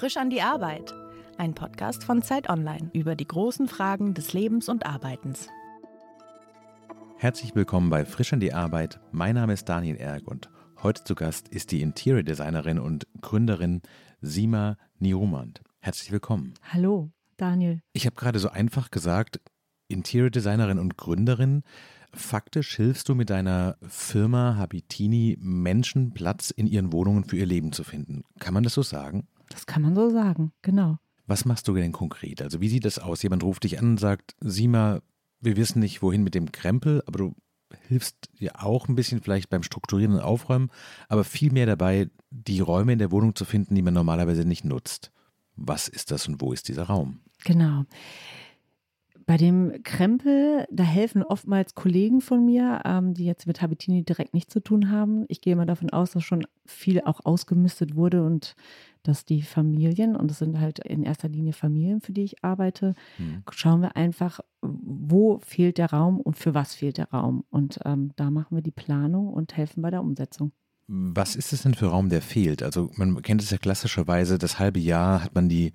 Frisch an die Arbeit. Ein Podcast von Zeit Online über die großen Fragen des Lebens und Arbeitens. Herzlich willkommen bei Frisch an die Arbeit. Mein Name ist Daniel Erg und heute zu Gast ist die Interior Designerin und Gründerin Sima Niumand. Herzlich willkommen. Hallo, Daniel. Ich habe gerade so einfach gesagt, Interior Designerin und Gründerin. Faktisch hilfst du mit deiner Firma Habitini Menschen Platz in ihren Wohnungen für ihr Leben zu finden. Kann man das so sagen? Das kann man so sagen, genau. Was machst du denn konkret? Also wie sieht das aus? Jemand ruft dich an und sagt, sieh mal, wir wissen nicht, wohin mit dem Krempel, aber du hilfst dir auch ein bisschen vielleicht beim Strukturieren und Aufräumen, aber viel mehr dabei, die Räume in der Wohnung zu finden, die man normalerweise nicht nutzt. Was ist das und wo ist dieser Raum? Genau. Bei dem Krempel, da helfen oftmals Kollegen von mir, ähm, die jetzt mit Habitini direkt nichts zu tun haben. Ich gehe mal davon aus, dass schon viel auch ausgemistet wurde und dass die Familien, und das sind halt in erster Linie Familien, für die ich arbeite, mhm. schauen wir einfach, wo fehlt der Raum und für was fehlt der Raum. Und ähm, da machen wir die Planung und helfen bei der Umsetzung. Was ist es denn für Raum, der fehlt? Also man kennt es ja klassischerweise, das halbe Jahr hat man die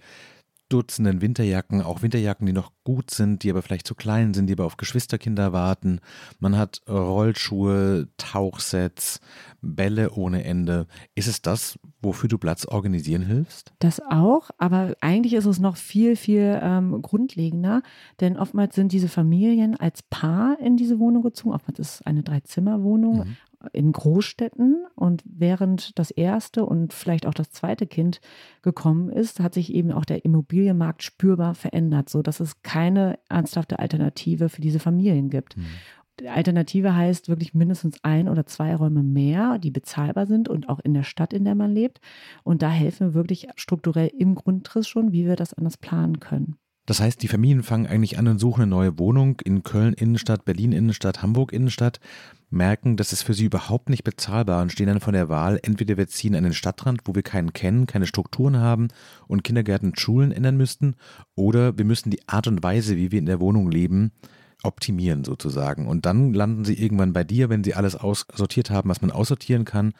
Dutzenden Winterjacken, auch Winterjacken, die noch gut sind, die aber vielleicht zu klein sind, die aber auf Geschwisterkinder warten. Man hat Rollschuhe, Tauchsets, Bälle ohne Ende. Ist es das, wofür du Platz organisieren hilfst? Das auch, aber eigentlich ist es noch viel, viel ähm, grundlegender, denn oftmals sind diese Familien als Paar in diese Wohnung gezogen. Oftmals ist es eine Dreizimmerwohnung. Mhm in Großstädten und während das erste und vielleicht auch das zweite Kind gekommen ist, hat sich eben auch der Immobilienmarkt spürbar verändert, so dass es keine ernsthafte Alternative für diese Familien gibt. Mhm. Die Alternative heißt wirklich mindestens ein oder zwei Räume mehr, die bezahlbar sind und auch in der Stadt, in der man lebt. Und da helfen wir wirklich strukturell im Grundriss schon, wie wir das anders planen können. Das heißt, die Familien fangen eigentlich an und suchen eine neue Wohnung in Köln Innenstadt, Berlin Innenstadt, Hamburg Innenstadt, merken, das ist für sie überhaupt nicht bezahlbar und stehen dann vor der Wahl, entweder wir ziehen an den Stadtrand, wo wir keinen kennen, keine Strukturen haben und Kindergärten und Schulen ändern müssten, oder wir müssen die Art und Weise, wie wir in der Wohnung leben, optimieren sozusagen. Und dann landen sie irgendwann bei dir, wenn sie alles aussortiert haben, was man aussortieren kann.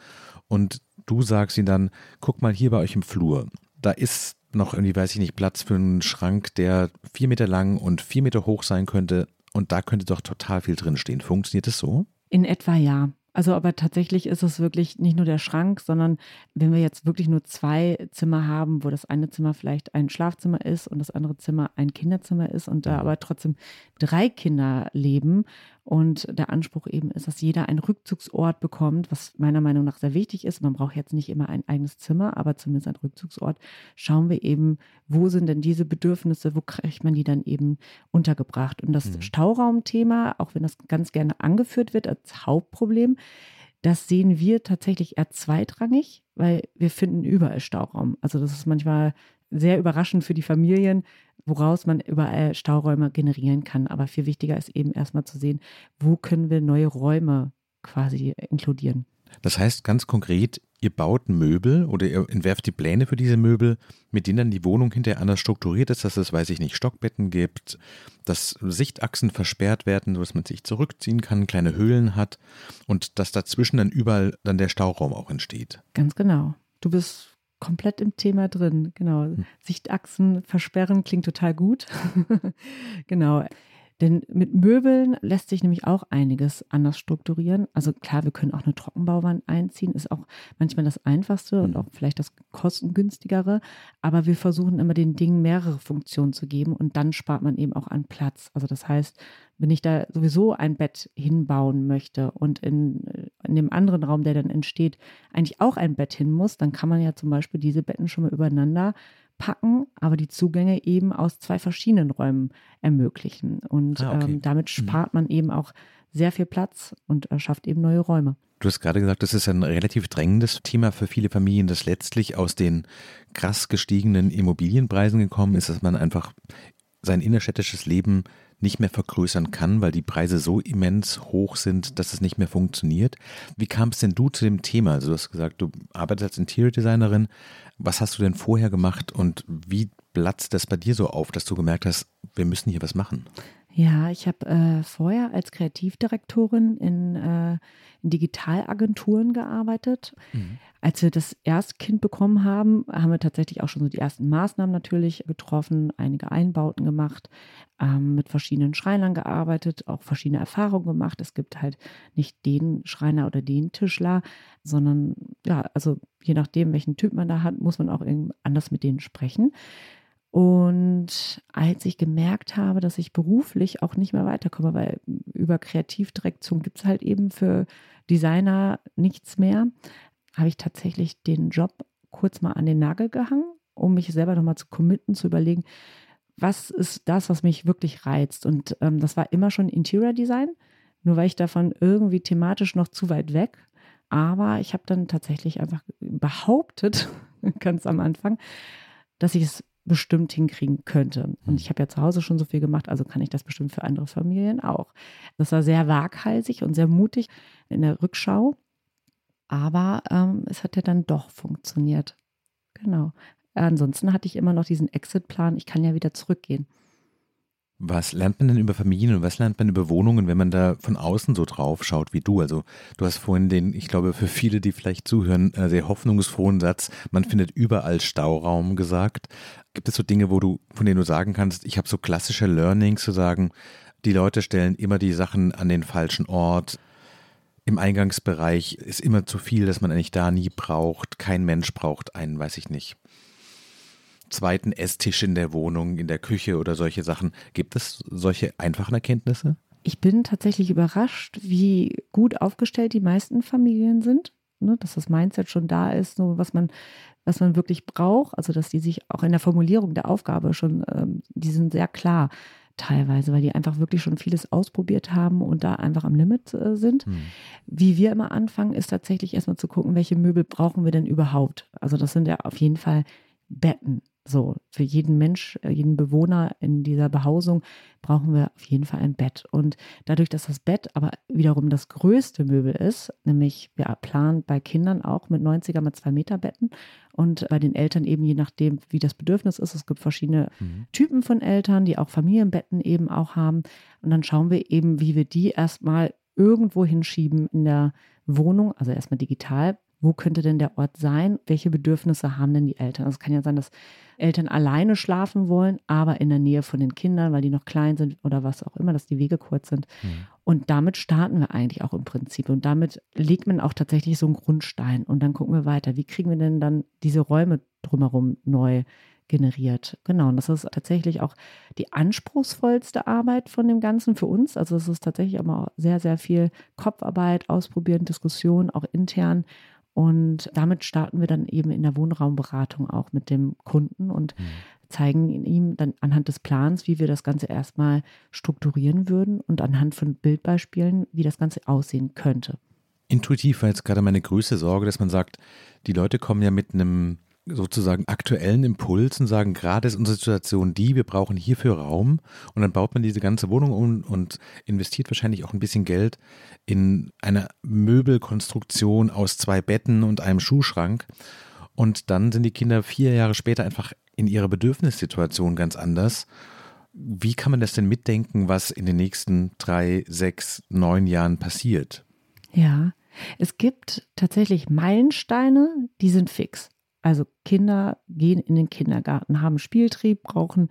Und du sagst ihnen dann, guck mal hier bei euch im Flur. Da ist noch irgendwie, weiß ich nicht, Platz für einen Schrank, der vier Meter lang und vier Meter hoch sein könnte. Und da könnte doch total viel drinstehen. Funktioniert das so? In etwa ja. Also aber tatsächlich ist es wirklich nicht nur der Schrank, sondern wenn wir jetzt wirklich nur zwei Zimmer haben, wo das eine Zimmer vielleicht ein Schlafzimmer ist und das andere Zimmer ein Kinderzimmer ist und da mhm. aber trotzdem drei Kinder leben und der Anspruch eben ist, dass jeder einen Rückzugsort bekommt, was meiner Meinung nach sehr wichtig ist. Man braucht jetzt nicht immer ein eigenes Zimmer, aber zumindest ein Rückzugsort. Schauen wir eben, wo sind denn diese Bedürfnisse, wo kriegt man die dann eben untergebracht? Und das mhm. Stauraumthema, auch wenn das ganz gerne angeführt wird als Hauptproblem, das sehen wir tatsächlich eher zweitrangig, weil wir finden überall Stauraum. Also das ist manchmal sehr überraschend für die Familien, woraus man überall Stauräume generieren kann. Aber viel wichtiger ist eben erstmal zu sehen, wo können wir neue Räume quasi inkludieren. Das heißt ganz konkret, ihr baut Möbel oder ihr entwerft die Pläne für diese Möbel, mit denen dann die Wohnung hinterher anders strukturiert ist, dass es, weiß ich nicht, Stockbetten gibt, dass Sichtachsen versperrt werden, sodass man sich zurückziehen kann, kleine Höhlen hat und dass dazwischen dann überall dann der Stauraum auch entsteht. Ganz genau. Du bist komplett im Thema drin. Genau. Hm. Sichtachsen versperren klingt total gut. genau. Denn mit Möbeln lässt sich nämlich auch einiges anders strukturieren. Also klar, wir können auch eine Trockenbauwand einziehen, ist auch manchmal das Einfachste und mhm. auch vielleicht das kostengünstigere. Aber wir versuchen immer den Dingen mehrere Funktionen zu geben und dann spart man eben auch an Platz. Also das heißt, wenn ich da sowieso ein Bett hinbauen möchte und in, in dem anderen Raum, der dann entsteht, eigentlich auch ein Bett hin muss, dann kann man ja zum Beispiel diese Betten schon mal übereinander packen, aber die Zugänge eben aus zwei verschiedenen Räumen ermöglichen. Und ah, okay. ähm, damit mhm. spart man eben auch sehr viel Platz und schafft eben neue Räume. Du hast gerade gesagt, das ist ein relativ drängendes Thema für viele Familien, das letztlich aus den krass gestiegenen Immobilienpreisen gekommen ist, dass man einfach sein innerstädtisches Leben nicht mehr vergrößern kann, weil die Preise so immens hoch sind, dass es nicht mehr funktioniert. Wie kamst denn du zu dem Thema? Also du hast gesagt, du arbeitest als Interior Designerin. Was hast du denn vorher gemacht und wie platzt das bei dir so auf, dass du gemerkt hast, wir müssen hier was machen? Ja, ich habe äh, vorher als Kreativdirektorin in, äh, in Digitalagenturen gearbeitet. Mhm. Als wir das erste Kind bekommen haben, haben wir tatsächlich auch schon so die ersten Maßnahmen natürlich getroffen, einige Einbauten gemacht, ähm, mit verschiedenen Schreinern gearbeitet, auch verschiedene Erfahrungen gemacht. Es gibt halt nicht den Schreiner oder den Tischler, sondern ja, also je nachdem, welchen Typ man da hat, muss man auch anders mit denen sprechen. Und als ich gemerkt habe, dass ich beruflich auch nicht mehr weiterkomme, weil über Kreativdirektion gibt es halt eben für Designer nichts mehr, habe ich tatsächlich den Job kurz mal an den Nagel gehangen, um mich selber nochmal zu committen, zu überlegen, was ist das, was mich wirklich reizt. Und ähm, das war immer schon Interior Design, nur weil ich davon irgendwie thematisch noch zu weit weg. Aber ich habe dann tatsächlich einfach behauptet, ganz am Anfang, dass ich es bestimmt hinkriegen könnte. Und hm. ich habe ja zu Hause schon so viel gemacht, also kann ich das bestimmt für andere Familien auch. Das war sehr waghalsig und sehr mutig in der Rückschau. Aber ähm, es hat ja dann doch funktioniert. Genau. Ansonsten hatte ich immer noch diesen Exit-Plan, ich kann ja wieder zurückgehen. Was lernt man denn über Familien und was lernt man über Wohnungen, wenn man da von außen so drauf schaut wie du? Also du hast vorhin den, ich glaube für viele, die vielleicht zuhören, äh, sehr hoffnungsfrohen Satz, man findet überall Stauraum gesagt. Gibt es so Dinge, wo du, von denen du sagen kannst, ich habe so klassische Learnings zu sagen, die Leute stellen immer die Sachen an den falschen Ort. Im Eingangsbereich ist immer zu viel, dass man eigentlich da nie braucht. Kein Mensch braucht einen, weiß ich nicht zweiten Esstisch in der Wohnung, in der Küche oder solche Sachen. Gibt es solche einfachen Erkenntnisse? Ich bin tatsächlich überrascht, wie gut aufgestellt die meisten Familien sind. Ne, dass das Mindset schon da ist, so was man, was man wirklich braucht. Also dass die sich auch in der Formulierung der Aufgabe schon, ähm, die sind sehr klar teilweise, weil die einfach wirklich schon vieles ausprobiert haben und da einfach am Limit äh, sind. Hm. Wie wir immer anfangen, ist tatsächlich erstmal zu gucken, welche Möbel brauchen wir denn überhaupt. Also das sind ja auf jeden Fall Betten. So, für jeden Mensch, äh, jeden Bewohner in dieser Behausung brauchen wir auf jeden Fall ein Bett. Und dadurch, dass das Bett aber wiederum das größte Möbel ist, nämlich wir planen bei Kindern auch mit 90er mit 2 Meter Betten und bei den Eltern eben je nachdem, wie das Bedürfnis ist. Es gibt verschiedene mhm. Typen von Eltern, die auch Familienbetten eben auch haben. Und dann schauen wir eben, wie wir die erstmal irgendwo hinschieben in der Wohnung, also erstmal digital wo könnte denn der Ort sein? Welche Bedürfnisse haben denn die Eltern? Also es kann ja sein, dass Eltern alleine schlafen wollen, aber in der Nähe von den Kindern, weil die noch klein sind oder was auch immer, dass die Wege kurz sind. Mhm. Und damit starten wir eigentlich auch im Prinzip. Und damit legt man auch tatsächlich so einen Grundstein. Und dann gucken wir weiter. Wie kriegen wir denn dann diese Räume drumherum neu generiert. Genau, und das ist tatsächlich auch die anspruchsvollste Arbeit von dem Ganzen für uns. Also es ist tatsächlich immer sehr, sehr viel Kopfarbeit, Ausprobieren, Diskussion, auch intern. Und damit starten wir dann eben in der Wohnraumberatung auch mit dem Kunden und mhm. zeigen ihm dann anhand des Plans, wie wir das Ganze erstmal strukturieren würden und anhand von Bildbeispielen, wie das Ganze aussehen könnte. Intuitiv war jetzt gerade meine größte Sorge, dass man sagt, die Leute kommen ja mit einem sozusagen aktuellen Impulsen sagen, gerade ist unsere Situation die, wir brauchen hierfür Raum und dann baut man diese ganze Wohnung um und investiert wahrscheinlich auch ein bisschen Geld in eine Möbelkonstruktion aus zwei Betten und einem Schuhschrank und dann sind die Kinder vier Jahre später einfach in ihrer Bedürfnissituation ganz anders. Wie kann man das denn mitdenken, was in den nächsten drei, sechs, neun Jahren passiert? Ja, es gibt tatsächlich Meilensteine, die sind fix. Also Kinder gehen in den Kindergarten, haben Spieltrieb, brauchen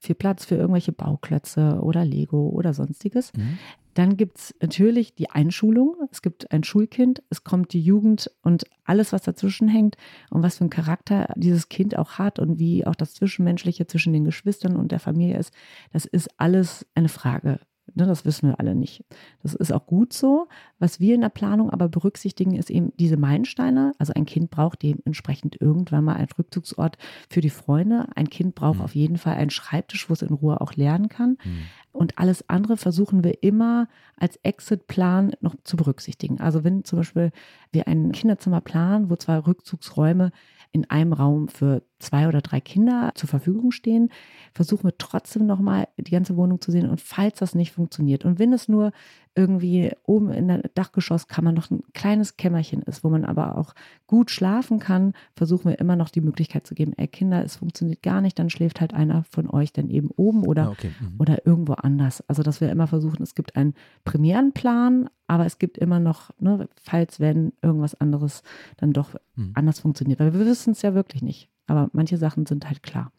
viel Platz für irgendwelche Bauklötze oder Lego oder sonstiges. Mhm. Dann gibt es natürlich die Einschulung. Es gibt ein Schulkind, es kommt die Jugend und alles, was dazwischen hängt und was für einen Charakter dieses Kind auch hat und wie auch das Zwischenmenschliche zwischen den Geschwistern und der Familie ist, das ist alles eine Frage Ne, das wissen wir alle nicht. Das ist auch gut so. Was wir in der Planung aber berücksichtigen, ist eben diese Meilensteine. Also ein Kind braucht dementsprechend irgendwann mal einen Rückzugsort für die Freunde. Ein Kind braucht mhm. auf jeden Fall einen Schreibtisch, wo es in Ruhe auch lernen kann. Mhm. Und alles andere versuchen wir immer als Exit-Plan noch zu berücksichtigen. Also wenn zum Beispiel wir ein Kinderzimmer planen, wo zwei Rückzugsräume in einem Raum für zwei oder drei Kinder zur Verfügung stehen, versuchen wir trotzdem nochmal die ganze Wohnung zu sehen. Und falls das nicht funktioniert und wenn es nur irgendwie oben in der Dachgeschosskammer noch ein kleines Kämmerchen ist, wo man aber auch gut schlafen kann, versuchen wir immer noch die Möglichkeit zu geben, ey Kinder, es funktioniert gar nicht, dann schläft halt einer von euch dann eben oben oder, ah, okay. mhm. oder irgendwo anders. Also dass wir immer versuchen, es gibt einen Premierenplan, aber es gibt immer noch, ne, falls wenn irgendwas anderes dann doch mhm. anders funktioniert. Weil wir wissen es ja wirklich nicht. Aber manche Sachen sind halt klar.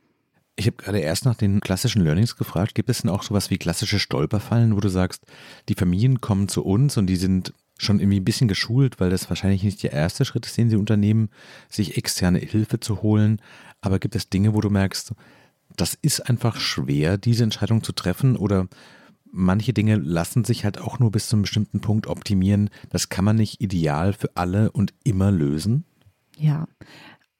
Ich habe gerade erst nach den klassischen Learnings gefragt. Gibt es denn auch sowas wie klassische Stolperfallen, wo du sagst, die Familien kommen zu uns und die sind schon irgendwie ein bisschen geschult, weil das wahrscheinlich nicht der erste Schritt ist, den sie unternehmen, sich externe Hilfe zu holen. Aber gibt es Dinge, wo du merkst, das ist einfach schwer, diese Entscheidung zu treffen oder manche Dinge lassen sich halt auch nur bis zu einem bestimmten Punkt optimieren. Das kann man nicht ideal für alle und immer lösen? Ja,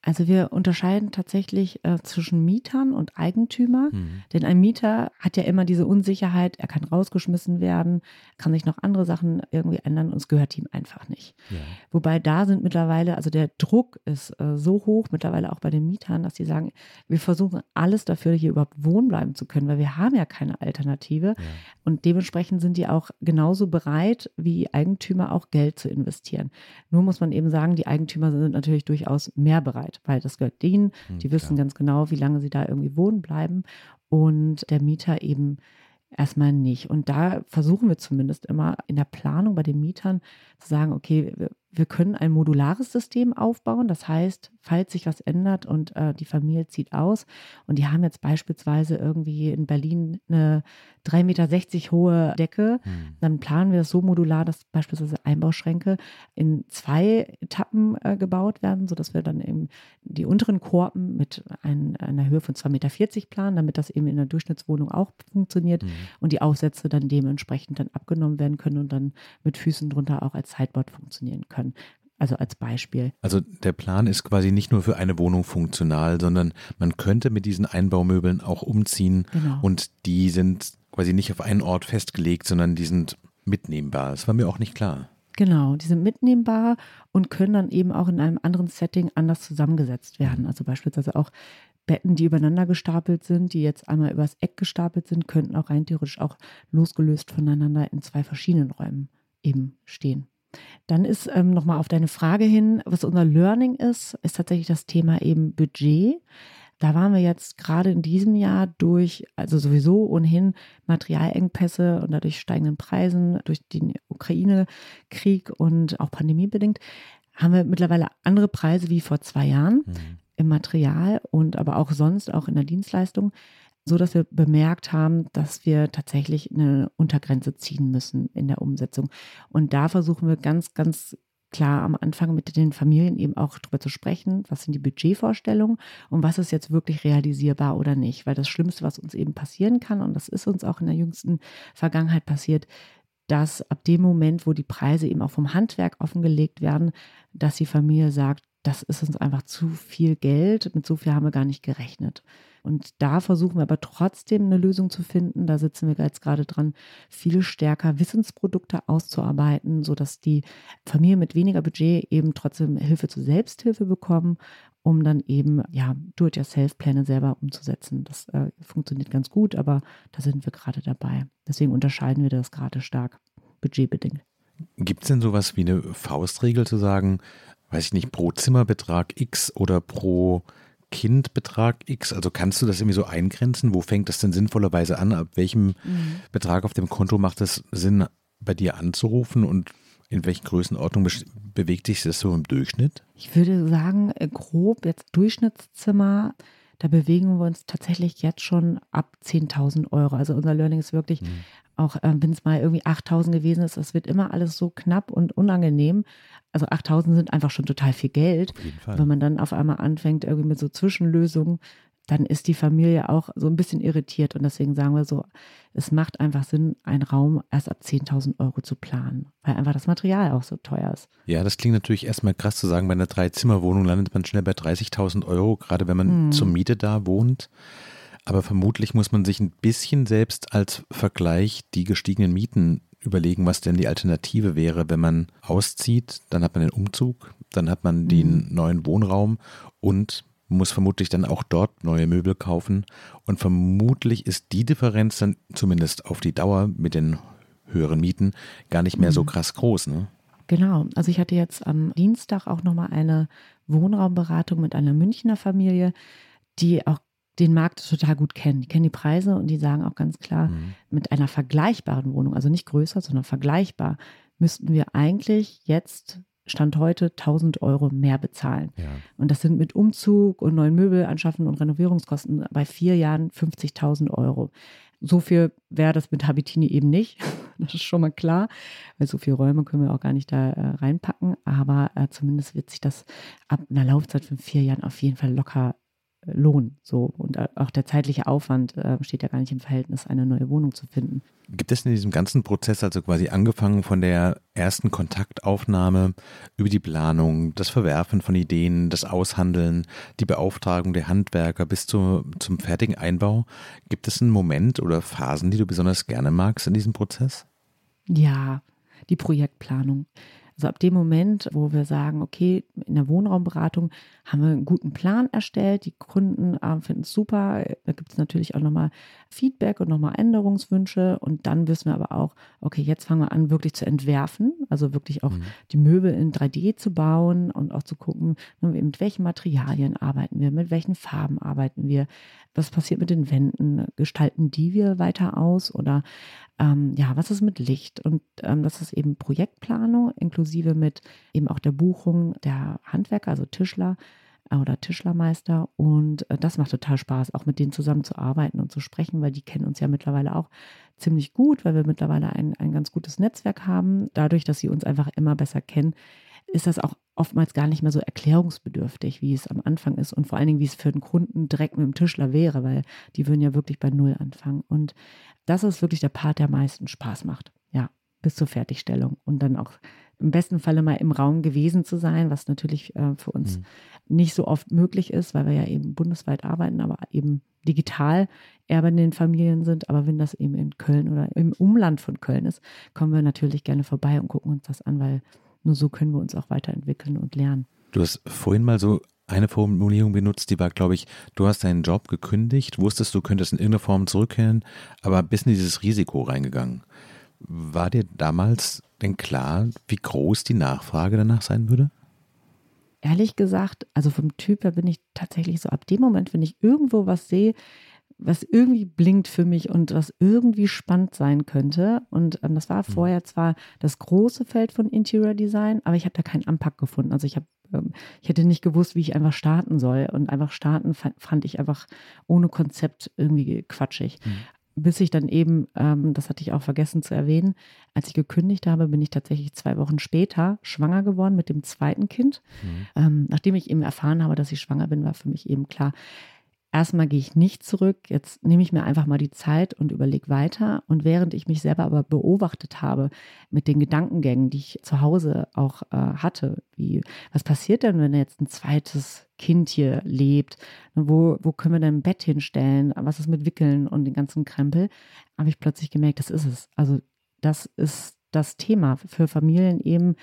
also wir unterscheiden tatsächlich äh, zwischen Mietern und Eigentümer, mhm. denn ein Mieter hat ja immer diese Unsicherheit, er kann rausgeschmissen werden, kann sich noch andere Sachen irgendwie ändern und es gehört ihm einfach nicht. Ja. Wobei da sind mittlerweile, also der Druck ist äh, so hoch mittlerweile auch bei den Mietern, dass sie sagen, wir versuchen alles dafür, hier überhaupt wohnen bleiben zu können, weil wir haben ja keine Alternative ja. und dementsprechend sind die auch genauso bereit wie Eigentümer auch Geld zu investieren. Nur muss man eben sagen, die Eigentümer sind natürlich durchaus mehr bereit weil das gehört denen. Hm, die wissen ja. ganz genau, wie lange sie da irgendwie wohnen bleiben und der Mieter eben erstmal nicht. Und da versuchen wir zumindest immer in der Planung bei den Mietern zu sagen, okay, wir können ein modulares System aufbauen. Das heißt, falls sich was ändert und äh, die Familie zieht aus und die haben jetzt beispielsweise irgendwie in Berlin eine 3,60 Meter hohe Decke, hm. dann planen wir das so modular, dass beispielsweise Einbauschränke in zwei Etappen äh, gebaut werden, sodass wir dann eben die unteren Korpen mit ein, einer Höhe von 2,40 Meter planen, damit das eben in der Durchschnittswohnung auch funktioniert hm. und die Aufsätze dann dementsprechend dann abgenommen werden können und dann mit Füßen drunter auch als Sideboard funktionieren können. Also als Beispiel. Also der Plan ist quasi nicht nur für eine Wohnung funktional, sondern man könnte mit diesen Einbaumöbeln auch umziehen genau. und die sind quasi nicht auf einen Ort festgelegt, sondern die sind mitnehmbar. Das war mir auch nicht klar. Genau, die sind mitnehmbar und können dann eben auch in einem anderen Setting anders zusammengesetzt werden. Also beispielsweise auch Betten, die übereinander gestapelt sind, die jetzt einmal übers Eck gestapelt sind, könnten auch rein theoretisch auch losgelöst voneinander in zwei verschiedenen Räumen eben stehen. Dann ist ähm, nochmal auf deine Frage hin, was unser Learning ist, ist tatsächlich das Thema eben Budget. Da waren wir jetzt gerade in diesem Jahr durch, also sowieso ohnehin Materialengpässe und dadurch steigenden Preisen, durch den Ukraine-Krieg und auch pandemiebedingt, haben wir mittlerweile andere Preise wie vor zwei Jahren mhm. im Material und aber auch sonst, auch in der Dienstleistung so dass wir bemerkt haben, dass wir tatsächlich eine Untergrenze ziehen müssen in der Umsetzung. Und da versuchen wir ganz, ganz klar am Anfang mit den Familien eben auch darüber zu sprechen, was sind die Budgetvorstellungen und was ist jetzt wirklich realisierbar oder nicht. Weil das Schlimmste, was uns eben passieren kann, und das ist uns auch in der jüngsten Vergangenheit passiert, dass ab dem Moment, wo die Preise eben auch vom Handwerk offengelegt werden, dass die Familie sagt, das ist uns einfach zu viel Geld, mit so viel haben wir gar nicht gerechnet. Und da versuchen wir aber trotzdem eine Lösung zu finden. Da sitzen wir jetzt gerade dran, viel stärker Wissensprodukte auszuarbeiten, sodass die Familien mit weniger Budget eben trotzdem Hilfe zur Selbsthilfe bekommen, um dann eben ja Do-it-yourself-Pläne selber umzusetzen. Das äh, funktioniert ganz gut, aber da sind wir gerade dabei. Deswegen unterscheiden wir das gerade stark budgetbedingt. Gibt es denn sowas wie eine Faustregel zu sagen, weiß ich nicht, pro Zimmerbetrag X oder pro Kindbetrag X? Also kannst du das irgendwie so eingrenzen? Wo fängt das denn sinnvollerweise an? Ab welchem mhm. Betrag auf dem Konto macht es Sinn, bei dir anzurufen und in welchen Größenordnung bewegt sich das so im Durchschnitt? Ich würde sagen, äh, grob jetzt Durchschnittszimmer, da bewegen wir uns tatsächlich jetzt schon ab 10.000 Euro. Also unser Learning ist wirklich, mhm. auch äh, wenn es mal irgendwie 8.000 gewesen ist, es wird immer alles so knapp und unangenehm also 8000 sind einfach schon total viel Geld. Wenn man dann auf einmal anfängt, irgendwie mit so Zwischenlösungen, dann ist die Familie auch so ein bisschen irritiert. Und deswegen sagen wir so, es macht einfach Sinn, einen Raum erst ab 10.000 Euro zu planen, weil einfach das Material auch so teuer ist. Ja, das klingt natürlich erstmal krass zu sagen, bei einer Dreizimmerwohnung landet man schnell bei 30.000 Euro, gerade wenn man hm. zur Miete da wohnt. Aber vermutlich muss man sich ein bisschen selbst als Vergleich die gestiegenen Mieten überlegen, was denn die Alternative wäre, wenn man auszieht. Dann hat man den Umzug, dann hat man den mhm. neuen Wohnraum und muss vermutlich dann auch dort neue Möbel kaufen und vermutlich ist die Differenz dann zumindest auf die Dauer mit den höheren Mieten gar nicht mehr mhm. so krass groß. Ne? Genau, also ich hatte jetzt am Dienstag auch nochmal eine Wohnraumberatung mit einer Münchner Familie, die auch den Markt total gut kennen. Die kennen die Preise und die sagen auch ganz klar, mhm. mit einer vergleichbaren Wohnung, also nicht größer, sondern vergleichbar, müssten wir eigentlich jetzt Stand heute 1000 Euro mehr bezahlen. Ja. Und das sind mit Umzug und neuen Möbel anschaffen und Renovierungskosten bei vier Jahren 50.000 Euro. So viel wäre das mit Habitini eben nicht. Das ist schon mal klar, weil so viele Räume können wir auch gar nicht da äh, reinpacken. Aber äh, zumindest wird sich das ab einer Laufzeit von vier Jahren auf jeden Fall locker Lohn. So. Und auch der zeitliche Aufwand äh, steht ja gar nicht im Verhältnis, eine neue Wohnung zu finden. Gibt es in diesem ganzen Prozess, also quasi angefangen von der ersten Kontaktaufnahme über die Planung, das Verwerfen von Ideen, das Aushandeln, die Beauftragung der Handwerker bis zu, zum fertigen Einbau, gibt es einen Moment oder Phasen, die du besonders gerne magst in diesem Prozess? Ja, die Projektplanung. Also ab dem Moment, wo wir sagen, okay, in der Wohnraumberatung haben wir einen guten Plan erstellt, die Kunden äh, finden es super, da gibt es natürlich auch nochmal Feedback und nochmal Änderungswünsche und dann wissen wir aber auch, okay, jetzt fangen wir an, wirklich zu entwerfen, also wirklich auch mhm. die Möbel in 3D zu bauen und auch zu gucken, ne, mit welchen Materialien arbeiten wir, mit welchen Farben arbeiten wir, was passiert mit den Wänden, gestalten die wir weiter aus oder ähm, ja, was ist mit Licht? Und ähm, das ist eben Projektplanung, inklusive mit eben auch der Buchung der Handwerker, also Tischler oder Tischlermeister. Und äh, das macht total Spaß, auch mit denen zusammen zu arbeiten und zu sprechen, weil die kennen uns ja mittlerweile auch ziemlich gut, weil wir mittlerweile ein, ein ganz gutes Netzwerk haben. Dadurch, dass sie uns einfach immer besser kennen, ist das auch oftmals gar nicht mehr so erklärungsbedürftig, wie es am Anfang ist und vor allen Dingen, wie es für den Kunden direkt mit dem Tischler wäre, weil die würden ja wirklich bei Null anfangen. Und das ist wirklich der Part, der am meisten Spaß macht. Ja, bis zur Fertigstellung und dann auch im besten Falle mal im Raum gewesen zu sein, was natürlich äh, für uns mhm. nicht so oft möglich ist, weil wir ja eben bundesweit arbeiten, aber eben digital eher bei den Familien sind. Aber wenn das eben in Köln oder im Umland von Köln ist, kommen wir natürlich gerne vorbei und gucken uns das an, weil nur so können wir uns auch weiterentwickeln und lernen. Du hast vorhin mal so eine Formulierung benutzt, die war, glaube ich, du hast deinen Job gekündigt, wusstest, du könntest in irgendeiner Form zurückkehren, aber bist in dieses Risiko reingegangen. War dir damals denn klar, wie groß die Nachfrage danach sein würde? Ehrlich gesagt, also vom Typ her bin ich tatsächlich so ab dem Moment, wenn ich irgendwo was sehe, was irgendwie blinkt für mich und was irgendwie spannend sein könnte. Und ähm, das war mhm. vorher zwar das große Feld von Interior Design, aber ich habe da keinen Anpack gefunden. Also ich habe, ähm, ich hätte nicht gewusst, wie ich einfach starten soll. Und einfach starten fand, fand ich einfach ohne Konzept irgendwie quatschig. Mhm. Bis ich dann eben, ähm, das hatte ich auch vergessen zu erwähnen, als ich gekündigt habe, bin ich tatsächlich zwei Wochen später schwanger geworden mit dem zweiten Kind. Mhm. Ähm, nachdem ich eben erfahren habe, dass ich schwanger bin, war für mich eben klar, erstmal gehe ich nicht zurück, jetzt nehme ich mir einfach mal die Zeit und überlege weiter. Und während ich mich selber aber beobachtet habe mit den Gedankengängen, die ich zu Hause auch äh, hatte, wie, was passiert denn, wenn jetzt ein zweites Kind hier lebt? Wo, wo können wir denn ein Bett hinstellen? Was ist mit Wickeln und den ganzen Krempel? Habe ich plötzlich gemerkt, das ist es. Also das ist das Thema für Familien eben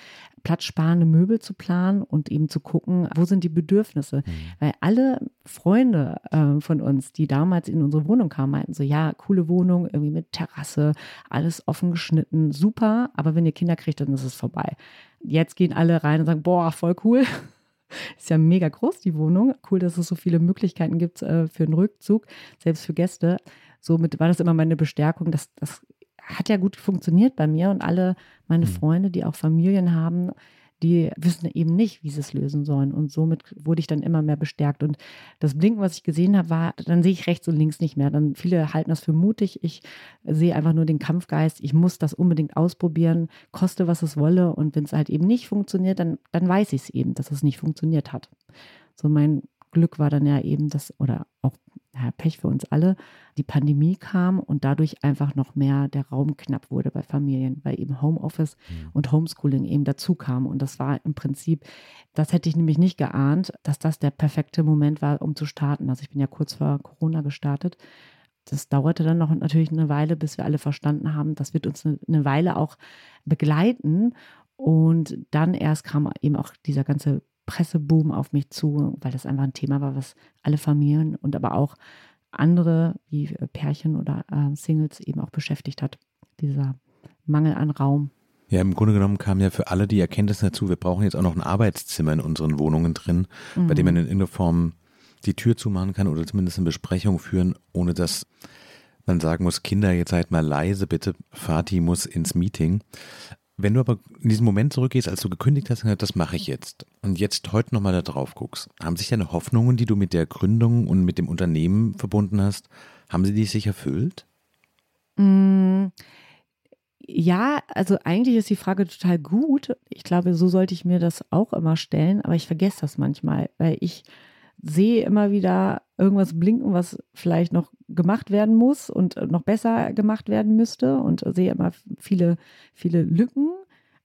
platzsparende Möbel zu planen und eben zu gucken, wo sind die Bedürfnisse. Mhm. Weil alle Freunde äh, von uns, die damals in unsere Wohnung kamen, meinten so, ja, coole Wohnung, irgendwie mit Terrasse, alles offen geschnitten, super, aber wenn ihr Kinder kriegt, dann ist es vorbei. Jetzt gehen alle rein und sagen, boah, voll cool. Ist ja mega groß, die Wohnung. Cool, dass es so viele Möglichkeiten gibt äh, für einen Rückzug, selbst für Gäste. Somit war das immer meine Bestärkung, dass das hat ja gut funktioniert bei mir und alle meine mhm. Freunde, die auch Familien haben, die wissen eben nicht, wie sie es lösen sollen. Und somit wurde ich dann immer mehr bestärkt. Und das Blinken, was ich gesehen habe, war, dann sehe ich rechts und links nicht mehr. Dann viele halten das für mutig. Ich sehe einfach nur den Kampfgeist. Ich muss das unbedingt ausprobieren, koste was es wolle. Und wenn es halt eben nicht funktioniert, dann, dann weiß ich es eben, dass es nicht funktioniert hat. So mein Glück war dann ja eben das, oder auch ja, Pech für uns alle, die Pandemie kam und dadurch einfach noch mehr der Raum knapp wurde bei Familien, weil eben Homeoffice mhm. und Homeschooling eben dazu kam. Und das war im Prinzip, das hätte ich nämlich nicht geahnt, dass das der perfekte Moment war, um zu starten. Also ich bin ja kurz vor Corona gestartet. Das dauerte dann noch natürlich eine Weile, bis wir alle verstanden haben, das wird uns eine Weile auch begleiten. Und dann erst kam eben auch dieser ganze Presseboom auf mich zu, weil das einfach ein Thema war, was alle Familien und aber auch andere wie äh, Pärchen oder äh, Singles eben auch beschäftigt hat. Dieser Mangel an Raum. Ja, im Grunde genommen kam ja für alle die Erkenntnis dazu, wir brauchen jetzt auch noch ein Arbeitszimmer in unseren Wohnungen drin, mhm. bei dem man in irgendeiner Form die Tür zumachen kann oder zumindest eine Besprechung führen, ohne dass man sagen muss, Kinder, jetzt seid mal leise, bitte, Vati muss ins Meeting. Wenn du aber in diesen Moment zurückgehst, als du gekündigt hast, das mache ich jetzt und jetzt heute nochmal da drauf guckst, haben sich deine Hoffnungen, die du mit der Gründung und mit dem Unternehmen verbunden hast, haben sie dich sich erfüllt? Mm, ja, also eigentlich ist die Frage total gut. Ich glaube, so sollte ich mir das auch immer stellen, aber ich vergesse das manchmal, weil ich sehe immer wieder irgendwas blinken, was vielleicht noch gemacht werden muss und noch besser gemacht werden müsste und sehe immer viele, viele Lücken,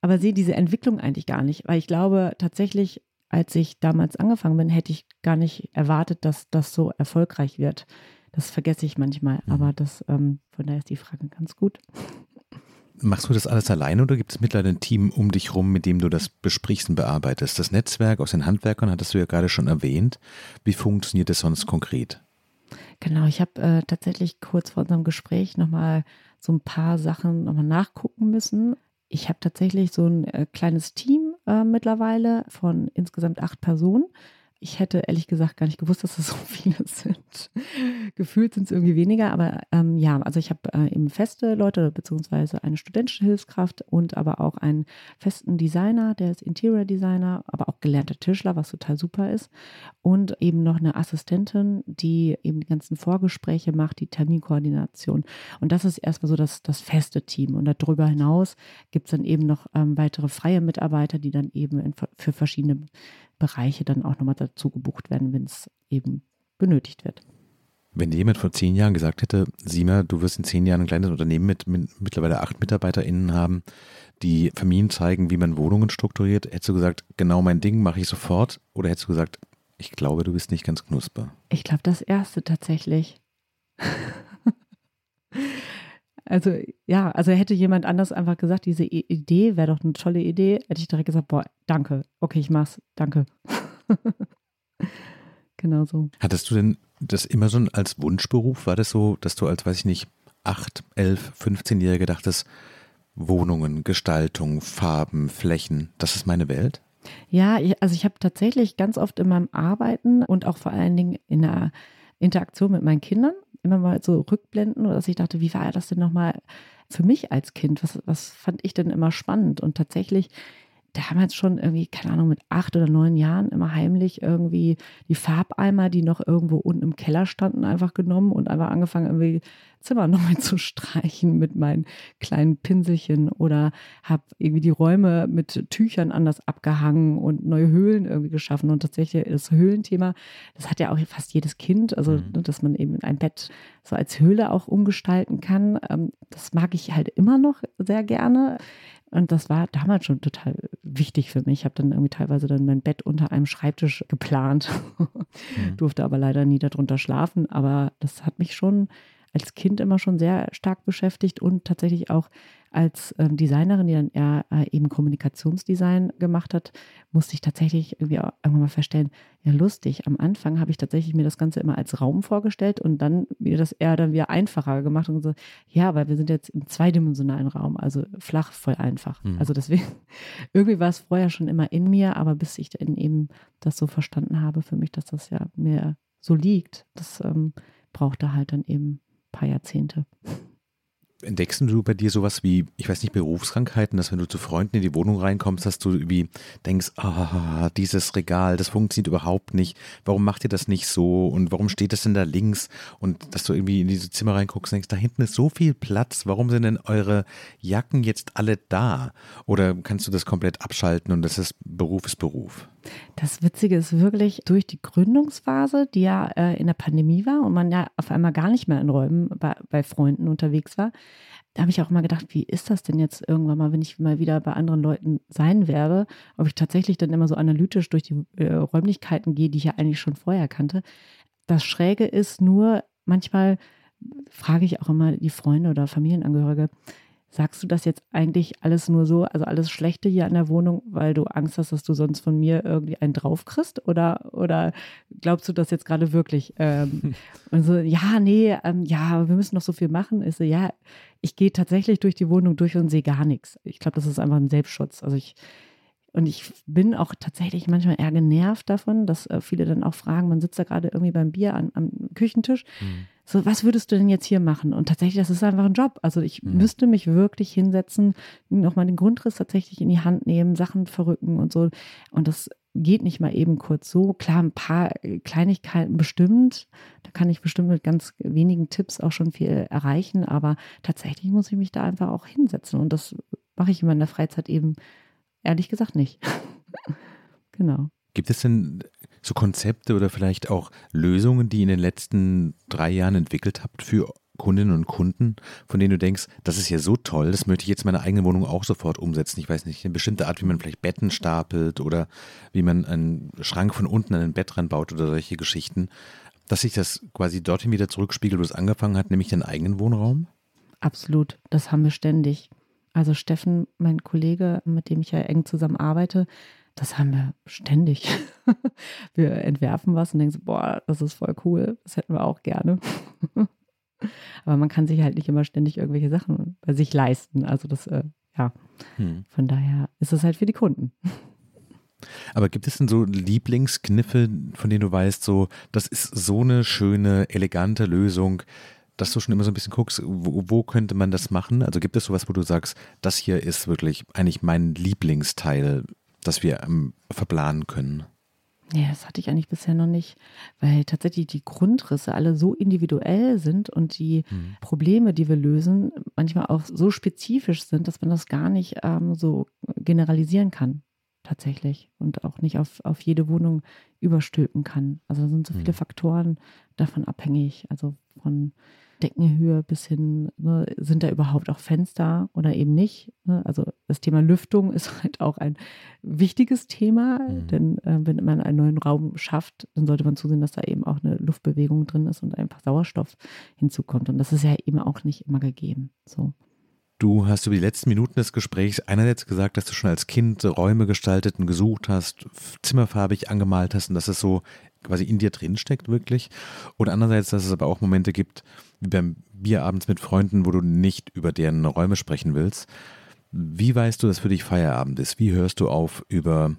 aber sehe diese Entwicklung eigentlich gar nicht, weil ich glaube tatsächlich, als ich damals angefangen bin, hätte ich gar nicht erwartet, dass das so erfolgreich wird. Das vergesse ich manchmal, mhm. aber das, ähm, von daher ist die Frage ganz gut. Machst du das alles alleine oder gibt es mittlerweile ein Team um dich rum, mit dem du das besprichst und bearbeitest? Das Netzwerk aus den Handwerkern hattest du ja gerade schon erwähnt. Wie funktioniert das sonst konkret? Genau, ich habe äh, tatsächlich kurz vor unserem Gespräch nochmal so ein paar Sachen nochmal nachgucken müssen. Ich habe tatsächlich so ein äh, kleines Team äh, mittlerweile von insgesamt acht Personen ich hätte ehrlich gesagt gar nicht gewusst, dass es so viele sind. Gefühlt sind es irgendwie weniger, aber ähm, ja, also ich habe äh, eben feste Leute, beziehungsweise eine studentische Hilfskraft und aber auch einen festen Designer, der ist Interior Designer, aber auch gelernter Tischler, was total super ist. Und eben noch eine Assistentin, die eben die ganzen Vorgespräche macht, die Terminkoordination. Und das ist erstmal so das, das feste Team. Und darüber hinaus gibt es dann eben noch ähm, weitere freie Mitarbeiter, die dann eben in, für verschiedene Bereiche dann auch nochmal dazu gebucht werden, wenn es eben benötigt wird. Wenn dir jemand vor zehn Jahren gesagt hätte, Sima, du wirst in zehn Jahren ein kleines Unternehmen mit, mit mittlerweile acht MitarbeiterInnen haben, die Familien zeigen, wie man Wohnungen strukturiert, hättest du gesagt, genau mein Ding, mache ich sofort? Oder hättest du gesagt, ich glaube, du bist nicht ganz knusper? Ich glaube, das erste tatsächlich. Also ja, also hätte jemand anders einfach gesagt, diese Idee wäre doch eine tolle Idee, hätte ich direkt gesagt, boah, danke, okay, ich mach's, danke. genau so. Hattest du denn das immer so als Wunschberuf? War das so, dass du als, weiß ich nicht, 8, 11, 15-Jährige dachtest, Wohnungen, Gestaltung, Farben, Flächen, das ist meine Welt? Ja, ich, also ich habe tatsächlich ganz oft in meinem Arbeiten und auch vor allen Dingen in der Interaktion mit meinen Kindern immer mal so rückblenden oder dass ich dachte, wie war das denn nochmal für mich als Kind? Was, was fand ich denn immer spannend? Und tatsächlich damals schon irgendwie, keine Ahnung, mit acht oder neun Jahren immer heimlich irgendwie die Farbeimer, die noch irgendwo unten im Keller standen, einfach genommen und einfach angefangen, irgendwie Zimmer neu zu streichen mit meinen kleinen Pinselchen oder habe irgendwie die Räume mit Tüchern anders abgehangen und neue Höhlen irgendwie geschaffen. Und tatsächlich das Höhlenthema, das hat ja auch fast jedes Kind, also mhm. Ne, dass man eben ein Bett so als Höhle auch umgestalten kann. Ähm, das mag ich halt immer noch sehr gerne. Und das war damals schon total wichtig für mich. Ich habe dann irgendwie teilweise dann mein Bett unter einem Schreibtisch geplant, mhm. durfte aber leider nie darunter schlafen. Aber das hat mich schon als Kind immer schon sehr stark beschäftigt und tatsächlich auch als ähm, Designerin, die dann eher äh, eben Kommunikationsdesign gemacht hat, musste ich tatsächlich irgendwie irgendwann mal feststellen, ja lustig, am Anfang habe ich tatsächlich mir das Ganze immer als Raum vorgestellt und dann mir das eher dann wieder einfacher gemacht und so, ja, weil wir sind jetzt im zweidimensionalen Raum, also flach, voll einfach. Mhm. Also deswegen, irgendwie war es vorher schon immer in mir, aber bis ich dann eben das so verstanden habe für mich, dass das ja mir so liegt, das ähm, brauchte halt dann eben ein paar Jahrzehnte entdeckst du bei dir sowas wie, ich weiß nicht, Berufskrankheiten, dass wenn du zu Freunden in die Wohnung reinkommst, dass du irgendwie denkst, ah, dieses Regal, das funktioniert überhaupt nicht. Warum macht ihr das nicht so? Und warum steht das denn da links? Und dass du irgendwie in diese Zimmer reinguckst und denkst, da hinten ist so viel Platz. Warum sind denn eure Jacken jetzt alle da? Oder kannst du das komplett abschalten und das ist Beruf ist Beruf? Das Witzige ist wirklich durch die Gründungsphase, die ja äh, in der Pandemie war und man ja auf einmal gar nicht mehr in Räumen bei, bei Freunden unterwegs war, da habe ich auch immer gedacht, wie ist das denn jetzt irgendwann mal, wenn ich mal wieder bei anderen Leuten sein werde, ob ich tatsächlich dann immer so analytisch durch die äh, Räumlichkeiten gehe, die ich ja eigentlich schon vorher kannte. Das Schräge ist nur, manchmal frage ich auch immer die Freunde oder Familienangehörige, sagst du das jetzt eigentlich alles nur so, also alles Schlechte hier an der Wohnung, weil du Angst hast, dass du sonst von mir irgendwie einen draufkriegst? Oder, oder glaubst du das jetzt gerade wirklich? Ähm, und so, ja, nee, ähm, ja, wir müssen noch so viel machen. Ich so, ja, ich gehe tatsächlich durch die Wohnung durch und sehe gar nichts. Ich glaube, das ist einfach ein Selbstschutz. Also ich, und ich bin auch tatsächlich manchmal eher genervt davon, dass äh, viele dann auch fragen, man sitzt da gerade irgendwie beim Bier an, am Küchentisch. Mhm. So, was würdest du denn jetzt hier machen? Und tatsächlich, das ist einfach ein Job. Also ich mhm. müsste mich wirklich hinsetzen, nochmal den Grundriss tatsächlich in die Hand nehmen, Sachen verrücken und so. Und das geht nicht mal eben kurz so. Klar, ein paar Kleinigkeiten bestimmt. Da kann ich bestimmt mit ganz wenigen Tipps auch schon viel erreichen. Aber tatsächlich muss ich mich da einfach auch hinsetzen. Und das mache ich in meiner Freizeit eben Ehrlich gesagt nicht. genau. Gibt es denn so Konzepte oder vielleicht auch Lösungen, die ihr in den letzten drei Jahren entwickelt habt für Kundinnen und Kunden, von denen du denkst, das ist ja so toll, das möchte ich jetzt in meiner eigenen Wohnung auch sofort umsetzen. Ich weiß nicht, eine bestimmte Art, wie man vielleicht Betten stapelt oder wie man einen Schrank von unten an ein Bett ranbaut oder solche Geschichten, dass sich das quasi dorthin wieder zurückspiegelt, wo es angefangen hat, nämlich den eigenen Wohnraum? Absolut, das haben wir ständig. Also Steffen, mein Kollege, mit dem ich ja eng zusammen arbeite, das haben wir ständig. wir entwerfen was und denken so, boah, das ist voll cool, das hätten wir auch gerne. Aber man kann sich halt nicht immer ständig irgendwelche Sachen bei sich leisten. Also das, äh, ja, hm. von daher ist es halt für die Kunden. Aber gibt es denn so Lieblingskniffe, von denen du weißt, so, das ist so eine schöne, elegante Lösung, dass du schon immer so ein bisschen guckst, wo, wo, könnte man das machen? Also gibt es sowas, wo du sagst, das hier ist wirklich eigentlich mein Lieblingsteil, das wir ähm, verplanen können? Ja, das hatte ich eigentlich bisher noch nicht, weil tatsächlich die Grundrisse alle so individuell sind und die hm. Probleme, die wir lösen, manchmal auch so spezifisch sind, dass man das gar nicht ähm, so generalisieren kann, tatsächlich. Und auch nicht auf, auf jede Wohnung überstülpen kann. Also sind so viele hm. Faktoren davon abhängig. Also von Deckenhöhe bis hin, ne, sind da überhaupt auch Fenster oder eben nicht? Ne? Also das Thema Lüftung ist halt auch ein wichtiges Thema, mhm. denn äh, wenn man einen neuen Raum schafft, dann sollte man zusehen, dass da eben auch eine Luftbewegung drin ist und einfach Sauerstoff hinzukommt. Und das ist ja eben auch nicht immer gegeben. So. Du hast über die letzten Minuten des Gesprächs einerseits gesagt, dass du schon als Kind Räume gestaltet und gesucht hast, zimmerfarbig angemalt hast und dass es so quasi in dir drinsteckt wirklich. Und andererseits, dass es aber auch Momente gibt, wie beim Bierabends mit Freunden, wo du nicht über deren Räume sprechen willst. Wie weißt du, dass für dich Feierabend ist? Wie hörst du auf, über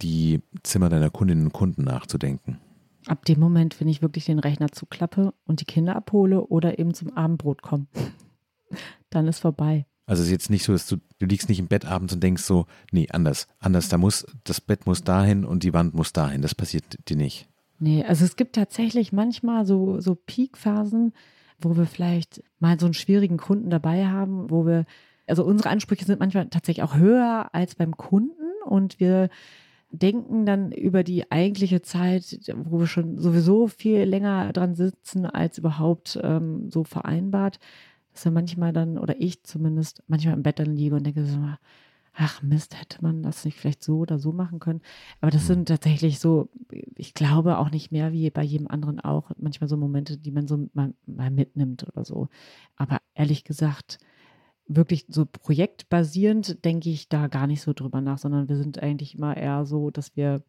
die Zimmer deiner Kundinnen und Kunden nachzudenken? Ab dem Moment, wenn ich wirklich den Rechner zuklappe und die Kinder abhole oder eben zum Abendbrot komme dann ist vorbei. Also es ist jetzt nicht so, dass du, du liegst nicht im Bett abends und denkst so, nee, anders, anders, da muss, das Bett muss dahin und die Wand muss dahin. Das passiert dir nicht. Nee, also es gibt tatsächlich manchmal so, so Peakphasen, wo wir vielleicht mal so einen schwierigen Kunden dabei haben, wo wir, also unsere Ansprüche sind manchmal tatsächlich auch höher als beim Kunden und wir denken dann über die eigentliche Zeit, wo wir schon sowieso viel länger dran sitzen, als überhaupt ähm, so vereinbart dass wir manchmal dann, oder ich zumindest, manchmal im Bett dann liege und denke so, ach Mist, hätte man das nicht vielleicht so oder so machen können. Aber das sind tatsächlich so, ich glaube auch nicht mehr wie bei jedem anderen auch, manchmal so Momente, die man so mal, mal mitnimmt oder so. Aber ehrlich gesagt, wirklich so projektbasierend denke ich da gar nicht so drüber nach, sondern wir sind eigentlich immer eher so, dass wir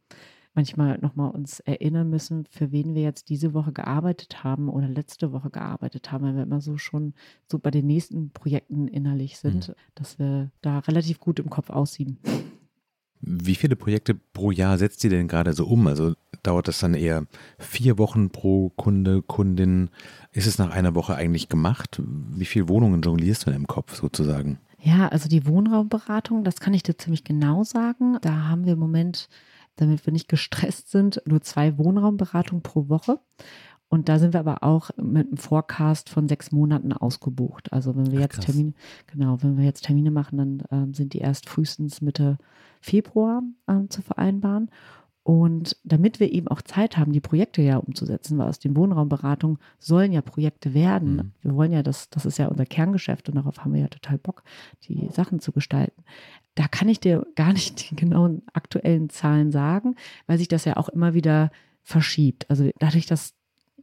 manchmal nochmal uns erinnern müssen, für wen wir jetzt diese Woche gearbeitet haben oder letzte Woche gearbeitet haben, weil wir immer so schon so bei den nächsten Projekten innerlich sind, mhm. dass wir da relativ gut im Kopf aussieben. Wie viele Projekte pro Jahr setzt ihr denn gerade so um? Also dauert das dann eher vier Wochen pro Kunde, Kundin? Ist es nach einer Woche eigentlich gemacht? Wie viele Wohnungen jonglierst du denn im Kopf sozusagen? Ja, also die Wohnraumberatung, das kann ich dir ziemlich genau sagen. Da haben wir im Moment damit wir nicht gestresst sind, nur zwei Wohnraumberatungen pro Woche. Und da sind wir aber auch mit einem Forecast von sechs Monaten ausgebucht. Also wenn wir Ach, jetzt Termine, genau, wenn wir jetzt Termine machen, dann ähm, sind die erst frühestens Mitte Februar ähm, zu vereinbaren. Und damit wir eben auch Zeit haben, die Projekte ja umzusetzen, weil aus den Wohnraumberatungen sollen ja Projekte werden. Mhm. Wir wollen ja, das, das ist ja unser Kerngeschäft und darauf haben wir ja total Bock, die Sachen zu gestalten. Da kann ich dir gar nicht die genauen aktuellen Zahlen sagen, weil sich das ja auch immer wieder verschiebt. Also dadurch, dass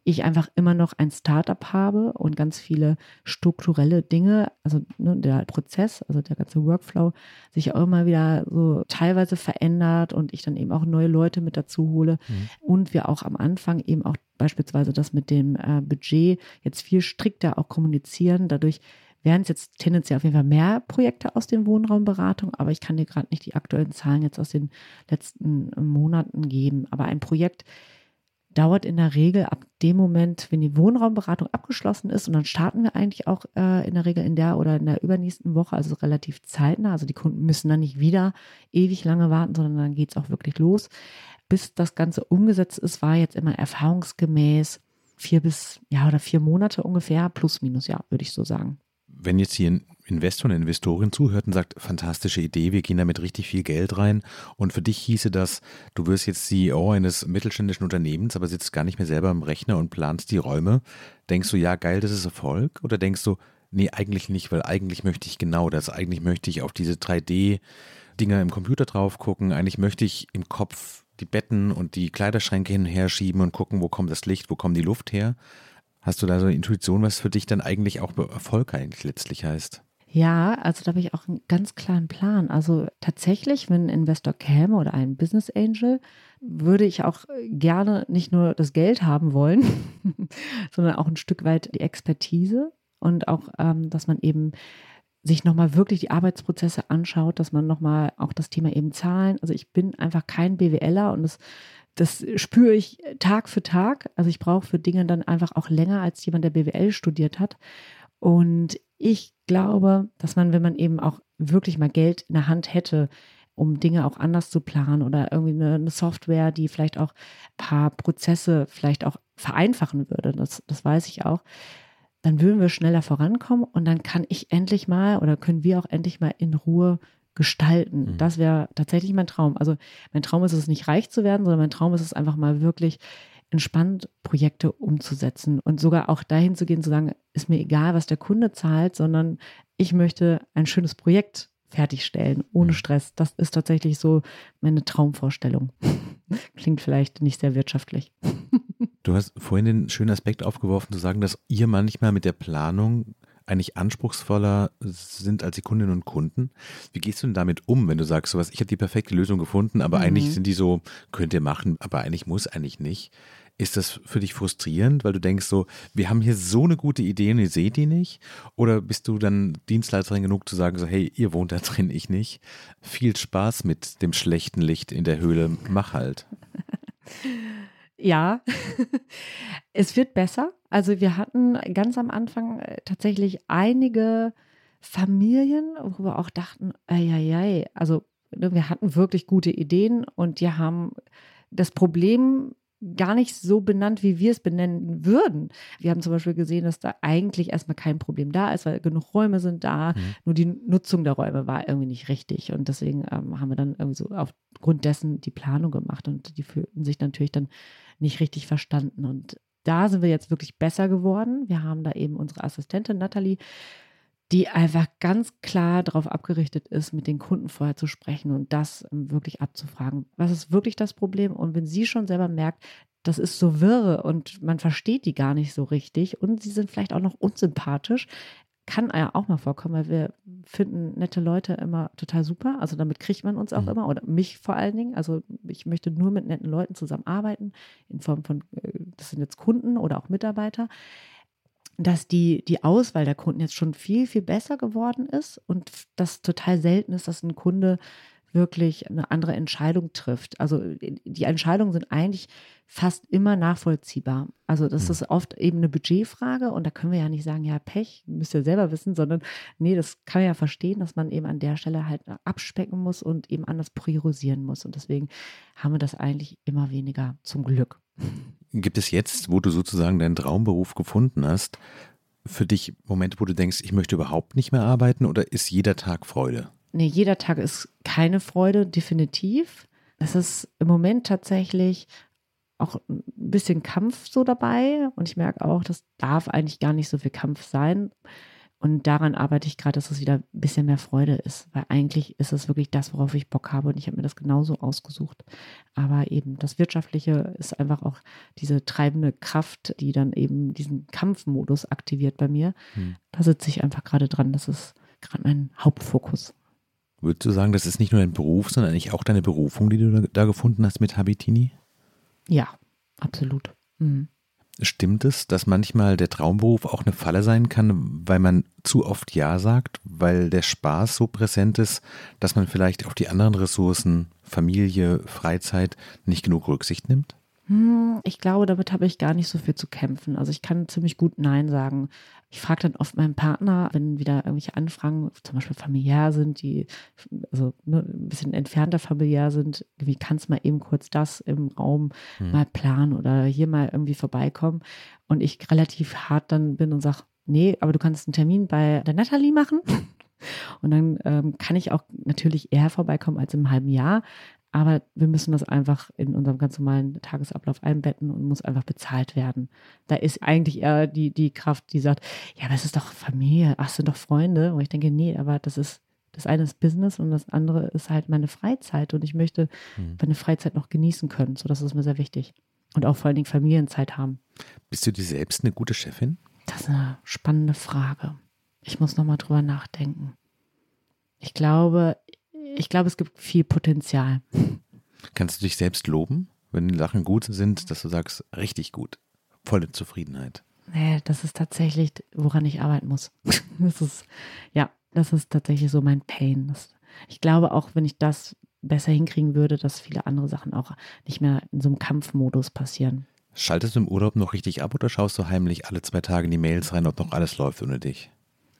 ich einfach immer noch ein Startup habe und ganz viele strukturelle Dinge, also ne, der Prozess, also der ganze Workflow sich auch immer wieder so teilweise verändert und ich dann eben auch neue Leute mit dazu hole mhm. und wir auch am Anfang eben auch beispielsweise das mit dem äh, Budget jetzt viel strikter auch kommunizieren. Dadurch wären es jetzt tendenziell auf jeden Fall mehr Projekte aus den Wohnraumberatungen, aber ich kann dir gerade nicht die aktuellen Zahlen jetzt aus den letzten Monaten geben. Aber ein Projekt dauert in der Regel ab dem Moment, wenn die Wohnraumberatung abgeschlossen ist und dann starten wir eigentlich auch äh, in der Regel in der oder in der übernächsten Woche, also relativ zeitnah. Also die Kunden müssen dann nicht wieder ewig lange warten, sondern dann geht es auch wirklich los. Bis das Ganze umgesetzt ist, war jetzt immer erfahrungsgemäß vier bis, ja, oder vier Monate ungefähr, plus minus, ja, würde ich so sagen wenn jetzt hier ein Investor, eine Investorin zuhört und sagt, fantastische Idee, wir gehen damit richtig viel Geld rein. Und für dich hieße das, du wirst jetzt CEO eines mittelständischen Unternehmens, aber sitzt gar nicht mehr selber am Rechner und planst die Räume, denkst du, ja geil, das ist Erfolg? Oder denkst du, nee, eigentlich nicht, weil eigentlich möchte ich genau das, eigentlich möchte ich auf diese 3D-Dinger im Computer drauf gucken, eigentlich möchte ich im Kopf die Betten und die Kleiderschränke hin und her schieben und gucken, wo kommt das Licht, wo kommt die Luft her. Hast du da so eine Intuition, was für dich dann eigentlich auch Erfolg eigentlich letztlich heißt? Ja, also da habe ich auch einen ganz klaren Plan. Also tatsächlich, wenn ein Investor käme oder ein Business Angel, würde ich auch gerne nicht nur das Geld haben wollen, sondern auch ein Stück weit die Expertise und auch, ähm, dass man eben sich nochmal wirklich die Arbeitsprozesse anschaut, dass man nochmal auch das Thema eben Zahlen, also ich bin einfach kein BWLer und es das spüre ich Tag für Tag. Also ich brauche für Dinge dann einfach auch länger als jemand, der BWL studiert hat. Und ich glaube, dass man, wenn man eben auch wirklich mal Geld in der Hand hätte, um Dinge auch anders zu planen oder irgendwie eine, Software, die vielleicht auch ein paar Prozesse vielleicht auch vereinfachen würde, das, das weiß ich auch, dann würden wir schneller vorankommen und dann kann ich endlich mal oder können wir auch endlich mal in Ruhe gestalten. Mhm. Das wäre tatsächlich mein Traum. Also mein Traum ist es nicht reich zu werden, sondern mein Traum ist es einfach mal wirklich entspannt Projekte umzusetzen und sogar auch dahin zu gehen, zu sagen, ist mir egal, was der Kunde zahlt, sondern ich möchte ein schönes Projekt fertigstellen, ohne mhm. Stress. Das ist tatsächlich so meine Traumvorstellung. Klingt vielleicht nicht sehr wirtschaftlich. Du hast vorhin den schönen Aspekt aufgeworfen, zu sagen, dass ihr manchmal mit der Planung eigentlich anspruchsvoller sind als die Kundinnen und Kunden. Wie gehst du denn damit um, wenn du sagst, sowas, ich habe die perfekte Lösung gefunden, aber mhm. eigentlich sind die so, könnt ihr machen, aber eigentlich muss eigentlich nicht. Ist das für dich frustrierend, weil du denkst so, wir haben hier so eine gute Idee und ihr seht die nicht? Oder bist du dann Dienstleisterin genug zu sagen, so, hey, ihr wohnt da drin, ich nicht? Viel Spaß mit dem schlechten Licht in der Höhle, mach halt. Ja, es wird besser. Also wir hatten ganz am Anfang äh, tatsächlich einige Familien, wo wir auch dachten, ei, also ne, wir hatten wirklich gute Ideen und die haben das Problem gar nicht so benannt, wie wir es benennen würden. Wir haben zum Beispiel gesehen, dass da eigentlich erstmal kein Problem da ist, weil genug Räume sind da, mhm. nur die Nutzung der Räume war irgendwie nicht richtig. Und deswegen ähm, haben wir dann irgendwie so aufgrund dessen die Planung gemacht und die fühlten sich natürlich dann nicht richtig verstanden. Und da sind wir jetzt wirklich besser geworden. Wir haben da eben unsere Assistentin Nathalie, die einfach ganz klar darauf abgerichtet ist, mit den Kunden vorher zu sprechen und das ähm, wirklich abzufragen. Was ist wirklich das Problem? Und wenn sie schon selber merkt, das ist so wirre und man versteht die gar nicht so richtig und sie sind vielleicht auch noch unsympathisch, kann ja auch mal vorkommen, weil wir finden nette Leute immer total super. Also damit kriegt man uns auch mhm. immer oder mich vor allen Dingen. Also ich möchte nur mit netten Leuten zusammenarbeiten in Form von, äh, das sind jetzt Kunden oder auch Mitarbeiter dass die, die Auswahl der Kunden jetzt schon viel, viel besser geworden ist und das total selten ist, dass ein Kunde wirklich eine andere Entscheidung trifft. Also die Entscheidungen sind eigentlich fast immer nachvollziehbar. Also das mhm. ist oft eben eine Budgetfrage und da können wir ja nicht sagen, ja, Pech, müsst ihr selber wissen, sondern nee, das kann ja verstehen, dass man eben an der Stelle halt abspecken muss und eben anders priorisieren muss. Und deswegen haben wir das eigentlich immer weniger zum Glück. Gibt es jetzt, wo du sozusagen deinen Traumberuf gefunden hast, für dich Momente, wo du denkst, ich möchte überhaupt nicht mehr arbeiten oder ist jeder Tag Freude? Nee, jeder Tag ist keine Freude, definitiv. Es ist im Moment tatsächlich auch ein bisschen Kampf so dabei und ich merke auch, das darf eigentlich gar nicht so viel Kampf sein. Und daran arbeite ich gerade, dass es wieder ein bisschen mehr Freude ist, weil eigentlich ist es wirklich das, worauf ich Bock habe und ich habe mir das genauso ausgesucht. Aber eben das Wirtschaftliche ist einfach auch diese treibende Kraft, die dann eben diesen Kampfmodus aktiviert bei mir. Hm. Da sitze ich einfach gerade dran. Das ist gerade mein Hauptfokus. Würdest du sagen, das ist nicht nur dein Beruf, sondern eigentlich auch deine Berufung, die du da gefunden hast mit Habitini? Ja, absolut. Mhm. Stimmt es, dass manchmal der Traumberuf auch eine Falle sein kann, weil man zu oft Ja sagt, weil der Spaß so präsent ist, dass man vielleicht auf die anderen Ressourcen, Familie, Freizeit nicht genug Rücksicht nimmt? Hm, ich glaube, damit habe ich gar nicht so viel zu kämpfen. Also ich kann ziemlich gut Nein sagen. Ich frage dann oft meinen Partner, wenn wieder irgendwelche Anfragen, zum Beispiel familiär sind, die also ne, ein bisschen entfernter familiär sind, wie kannst du mal eben kurz das im Raum hm. mal planen oder hier mal irgendwie vorbeikommen. Und ich relativ hart dann bin und sage, nee, aber du kannst einen Termin bei der Natalie machen. Und dann ähm, kann ich auch natürlich eher vorbeikommen als im halben Jahr. Aber wir müssen das einfach in unserem ganz normalen Tagesablauf einbetten und muss einfach bezahlt werden. Da ist eigentlich eher die, die Kraft, die sagt, ja, aber es ist doch Familie, ach, sind doch Freunde. Und ich denke, nee, aber das ist, das eine ist Business und das andere ist halt meine Freizeit. Und ich möchte mhm. meine Freizeit noch genießen können. So, das ist mir sehr wichtig. Und auch vor allen Dingen Familienzeit haben. Bist du dir selbst eine gute Chefin? Das ist eine spannende Frage. Ich muss nochmal drüber nachdenken. Ich glaube, ich glaube, es gibt viel Potenzial. Kannst du dich selbst loben, wenn die Sachen gut sind, dass du sagst, richtig gut, volle Zufriedenheit? Nee, das ist tatsächlich, woran ich arbeiten muss. Das ist, ja, das ist tatsächlich so mein Pain. Das, ich glaube auch, wenn ich das besser hinkriegen würde, dass viele andere Sachen auch nicht mehr in so einem Kampfmodus passieren. Schaltest du im Urlaub noch richtig ab oder schaust du heimlich alle zwei Tage in die Mails rein, ob noch alles läuft ohne dich?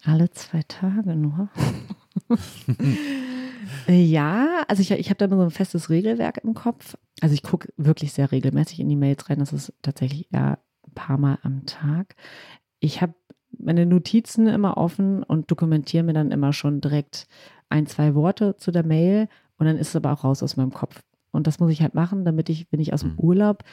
Alle zwei Tage nur? Ja, also ich, ich habe da immer so ein festes Regelwerk im Kopf. Also ich gucke wirklich sehr regelmäßig in die Mails rein. Das ist tatsächlich eher ein paar Mal am Tag. Ich habe meine Notizen immer offen und dokumentiere mir dann immer schon direkt ein, zwei Worte zu der Mail und dann ist es aber auch raus aus meinem Kopf. Und das muss ich halt machen, damit ich, wenn ich aus dem mhm. Urlaub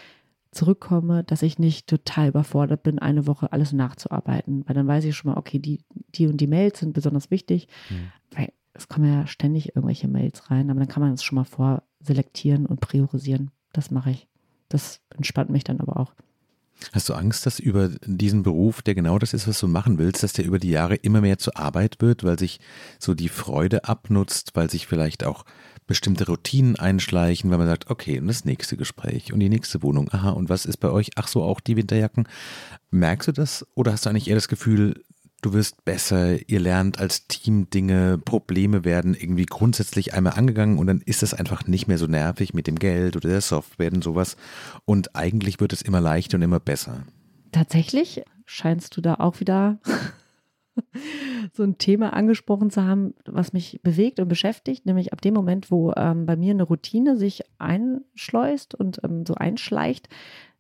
zurückkomme, dass ich nicht total überfordert bin, eine Woche alles nachzuarbeiten. Weil dann weiß ich schon mal, okay, die, die und die Mails sind besonders wichtig. Mhm. Weil es kommen ja ständig irgendwelche Mails rein, aber dann kann man das schon mal vorselektieren und priorisieren. Das mache ich. Das entspannt mich dann aber auch. Hast du Angst, dass über diesen Beruf, der genau das ist, was du machen willst, dass der über die Jahre immer mehr zur Arbeit wird, weil sich so die Freude abnutzt, weil sich vielleicht auch bestimmte Routinen einschleichen, weil man sagt, okay, und das nächste Gespräch und die nächste Wohnung, aha, und was ist bei euch? Ach so, auch die Winterjacken. Merkst du das oder hast du eigentlich eher das Gefühl, du wirst besser, ihr lernt als Team Dinge, Probleme werden irgendwie grundsätzlich einmal angegangen und dann ist es einfach nicht mehr so nervig mit dem Geld oder der Software und sowas und eigentlich wird es immer leichter und immer besser. Tatsächlich scheinst du da auch wieder so ein Thema angesprochen zu haben, was mich bewegt und beschäftigt, nämlich ab dem Moment, wo ähm, bei mir eine Routine sich einschleust und ähm, so einschleicht,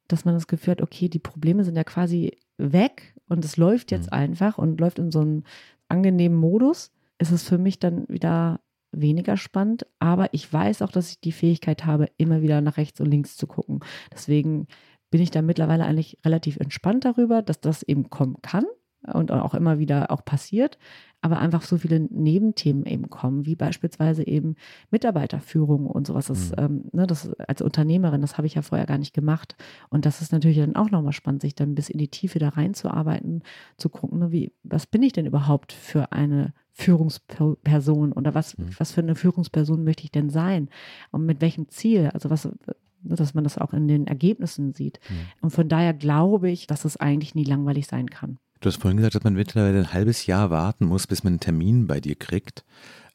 dass man das Gefühl hat, okay, die Probleme sind ja quasi weg und es läuft jetzt mhm. einfach und läuft in so einem angenehmen Modus, ist es für mich dann wieder weniger spannend. Aber ich weiß auch, dass ich die Fähigkeit habe, immer wieder nach rechts und links zu gucken. Deswegen bin ich da mittlerweile eigentlich relativ entspannt darüber, dass das eben kommen kann und auch immer wieder auch passiert, aber einfach so viele Nebenthemen eben kommen, wie beispielsweise eben Mitarbeiterführung und sowas. Das, mhm. ähm, ne, das als Unternehmerin, das habe ich ja vorher gar nicht gemacht. Und das ist natürlich dann auch nochmal spannend, sich dann bis in die Tiefe da reinzuarbeiten, zu gucken, ne, wie, was bin ich denn überhaupt für eine Führungsperson oder was, mhm. was für eine Führungsperson möchte ich denn sein und mit welchem Ziel? Also was, ne, dass man das auch in den Ergebnissen sieht. Mhm. Und von daher glaube ich, dass es eigentlich nie langweilig sein kann. Du hast vorhin gesagt, dass man mittlerweile ein halbes Jahr warten muss, bis man einen Termin bei dir kriegt.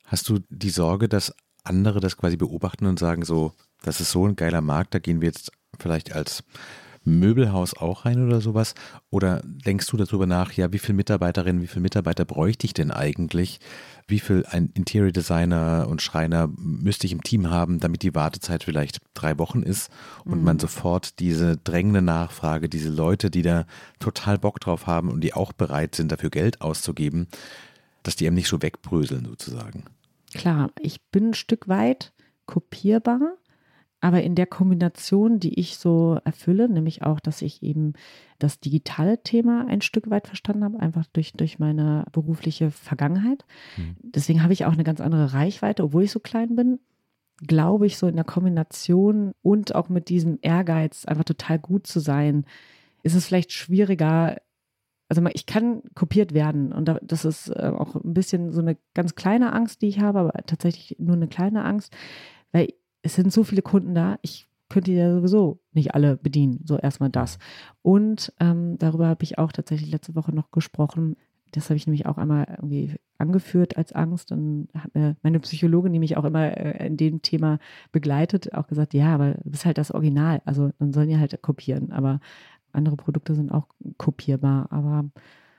Hast du die Sorge, dass andere das quasi beobachten und sagen so, das ist so ein geiler Markt, da gehen wir jetzt vielleicht als Möbelhaus auch rein oder sowas? Oder denkst du darüber nach, ja, wie viele Mitarbeiterinnen, wie viele Mitarbeiter bräuchte ich denn eigentlich? Wie viel ein Interior Designer und Schreiner müsste ich im Team haben, damit die Wartezeit vielleicht drei Wochen ist und mhm. man sofort diese drängende Nachfrage, diese Leute, die da total Bock drauf haben und die auch bereit sind, dafür Geld auszugeben, dass die eben nicht so wegbröseln sozusagen? Klar, ich bin ein Stück weit kopierbar Aber in der Kombination, die ich so erfülle, nämlich auch, dass ich eben das digitale Thema ein Stück weit verstanden habe, einfach durch, durch meine berufliche Vergangenheit. Mhm. Deswegen habe ich auch eine ganz andere Reichweite, obwohl ich so klein bin. Glaube ich, so in der Kombination und auch mit diesem Ehrgeiz, einfach total gut zu sein, ist es vielleicht schwieriger. Also ich kann kopiert werden und das ist äh, auch ein bisschen so eine ganz kleine Angst, die ich habe, aber tatsächlich nur eine kleine Angst, weil es sind so viele Kunden da, ich könnte ja sowieso nicht alle bedienen. So erstmal das. Und ähm, darüber habe ich auch tatsächlich letzte Woche noch gesprochen. Das habe ich nämlich auch einmal irgendwie angeführt als Angst. Dann hat mir meine Psychologin, die mich auch immer äh, in dem Thema begleitet, auch gesagt, ja, aber du bist halt das Original. Also dann sollen die halt kopieren. Aber andere Produkte sind auch kopierbar. Aber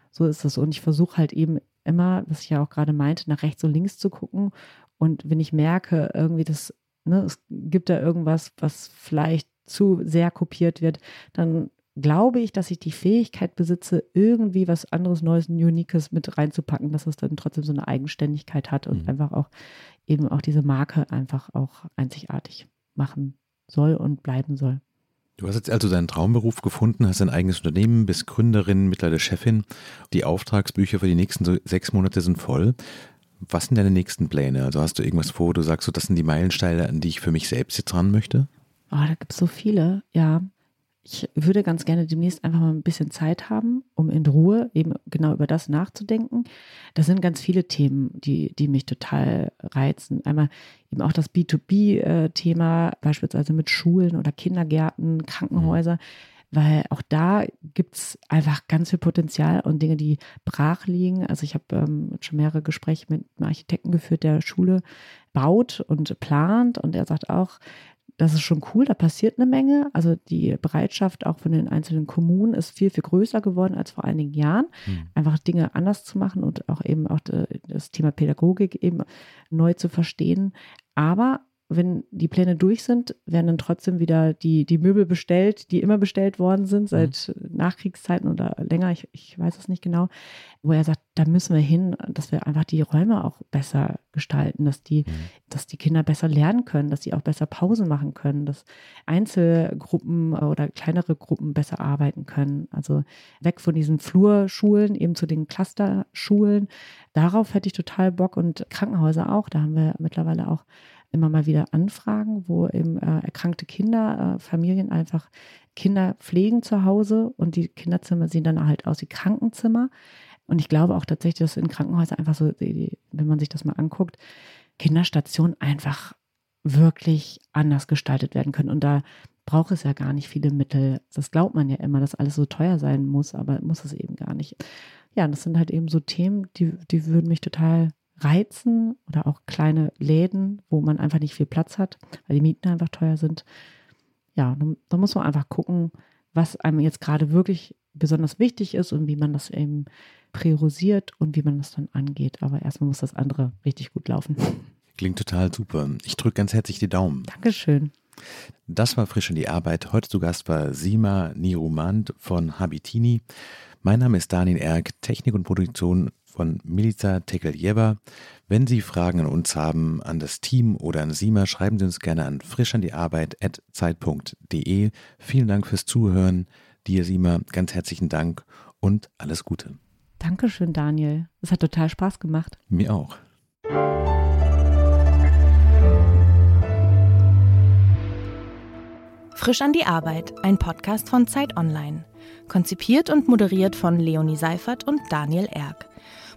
so ist es. Und ich versuche halt eben immer, was ich ja auch gerade meinte, nach rechts und links zu gucken. Und wenn ich merke, irgendwie das ne, es gibt da irgendwas, was vielleicht zu sehr kopiert wird, dann glaube ich, dass ich die Fähigkeit besitze, irgendwie was anderes, Neues, Uniques mit reinzupacken, dass es dann trotzdem so eine Eigenständigkeit hat und mhm. einfach auch eben auch diese Marke einfach auch einzigartig machen soll und bleiben soll. Du hast jetzt also deinen Traumberuf gefunden, hast ein eigenes Unternehmen, bist Gründerin, mittlerweile Chefin. Die Auftragsbücher für die nächsten sechs Monate sind voll. Was sind deine nächsten Pläne? Also hast du irgendwas vor, wo du sagst, so, das sind die Meilensteine, an die ich für mich selbst jetzt ran möchte? Oh, da gibt es so viele, ja. Ich würde ganz gerne demnächst einfach mal ein bisschen Zeit haben, um in Ruhe eben genau über das nachzudenken. Das sind ganz viele Themen, die, die mich total reizen. Einmal eben auch das B2B-Thema, äh, beispielsweise mit Schulen oder Kindergärten, Krankenhäuser. Mhm weil auch da gibt es einfach ganz viel Potenzial und Dinge, die brach liegen. Also ich habe ähm, schon mehrere Gespräche mit einem Architekten geführt, der Schule baut und plant und er sagt auch, das ist schon cool, da passiert eine Menge. Also die Bereitschaft auch von den einzelnen Kommunen ist viel, viel größer geworden als vor einigen Jahren, mhm. einfach Dinge anders zu machen und auch eben auch das Thema Pädagogik eben neu zu verstehen. Aber wenn die Pläne durch sind, werden dann trotzdem wieder die, die Möbel bestellt, die immer bestellt worden sind, seit mhm. Nachkriegszeiten oder länger, ich, ich weiß es nicht genau, wo er sagt, da müssen wir hin, dass wir einfach die Räume auch besser gestalten, dass die, mhm. dass die Kinder besser lernen können, dass sie auch besser Pause machen können, dass Einzelgruppen oder kleinere Gruppen besser arbeiten können. Also weg von diesen Flurschulen eben zu den Clusterschulen. Darauf hätte ich total Bock und Krankenhäuser auch. Da haben wir mittlerweile auch immer mal wieder Anfragen, wo eben äh, erkrankte Kinder, äh, Familien einfach Kinder pflegen zu Hause und die Kinderzimmer sehen dann halt aus wie Krankenzimmer. Und ich glaube auch tatsächlich, dass in Krankenhäusern einfach so, wenn man sich das mal anguckt, Kinderstationen einfach wirklich anders gestaltet werden können. Und da braucht es ja gar nicht viele Mittel. Das glaubt man ja immer, dass alles so teuer sein muss, aber muss es eben gar nicht. Ja, das sind halt eben so Themen, die, die würden mich total reizen oder auch kleine Läden, wo man einfach nicht viel Platz hat, weil die Mieten einfach teuer sind. Ja, da muss man einfach gucken, was einem jetzt gerade wirklich besonders wichtig ist und wie man das eben priorisiert und wie man das dann angeht. Aber erstmal muss das andere richtig gut laufen. Klingt total super. Ich drücke ganz herzlich die Daumen. Dankeschön. Das war frisch in die Arbeit. Heute zu Gast war Sima Nirumand von Habitini. Mein Name ist Daniel Erk, Technik und Produktion von Milica Tekeljeva. Wenn Sie Fragen an uns haben, an das Team oder an Sima, schreiben Sie uns gerne an frischandiarbeit.zeit.de. Vielen Dank fürs Zuhören. Dir, Sima, ganz herzlichen Dank und alles Gute. Dankeschön, Daniel. Es hat total Spaß gemacht. Mir auch. Frisch an die Arbeit, ein Podcast von Zeit Online. Konzipiert und moderiert von Leonie Seifert und Daniel Erck.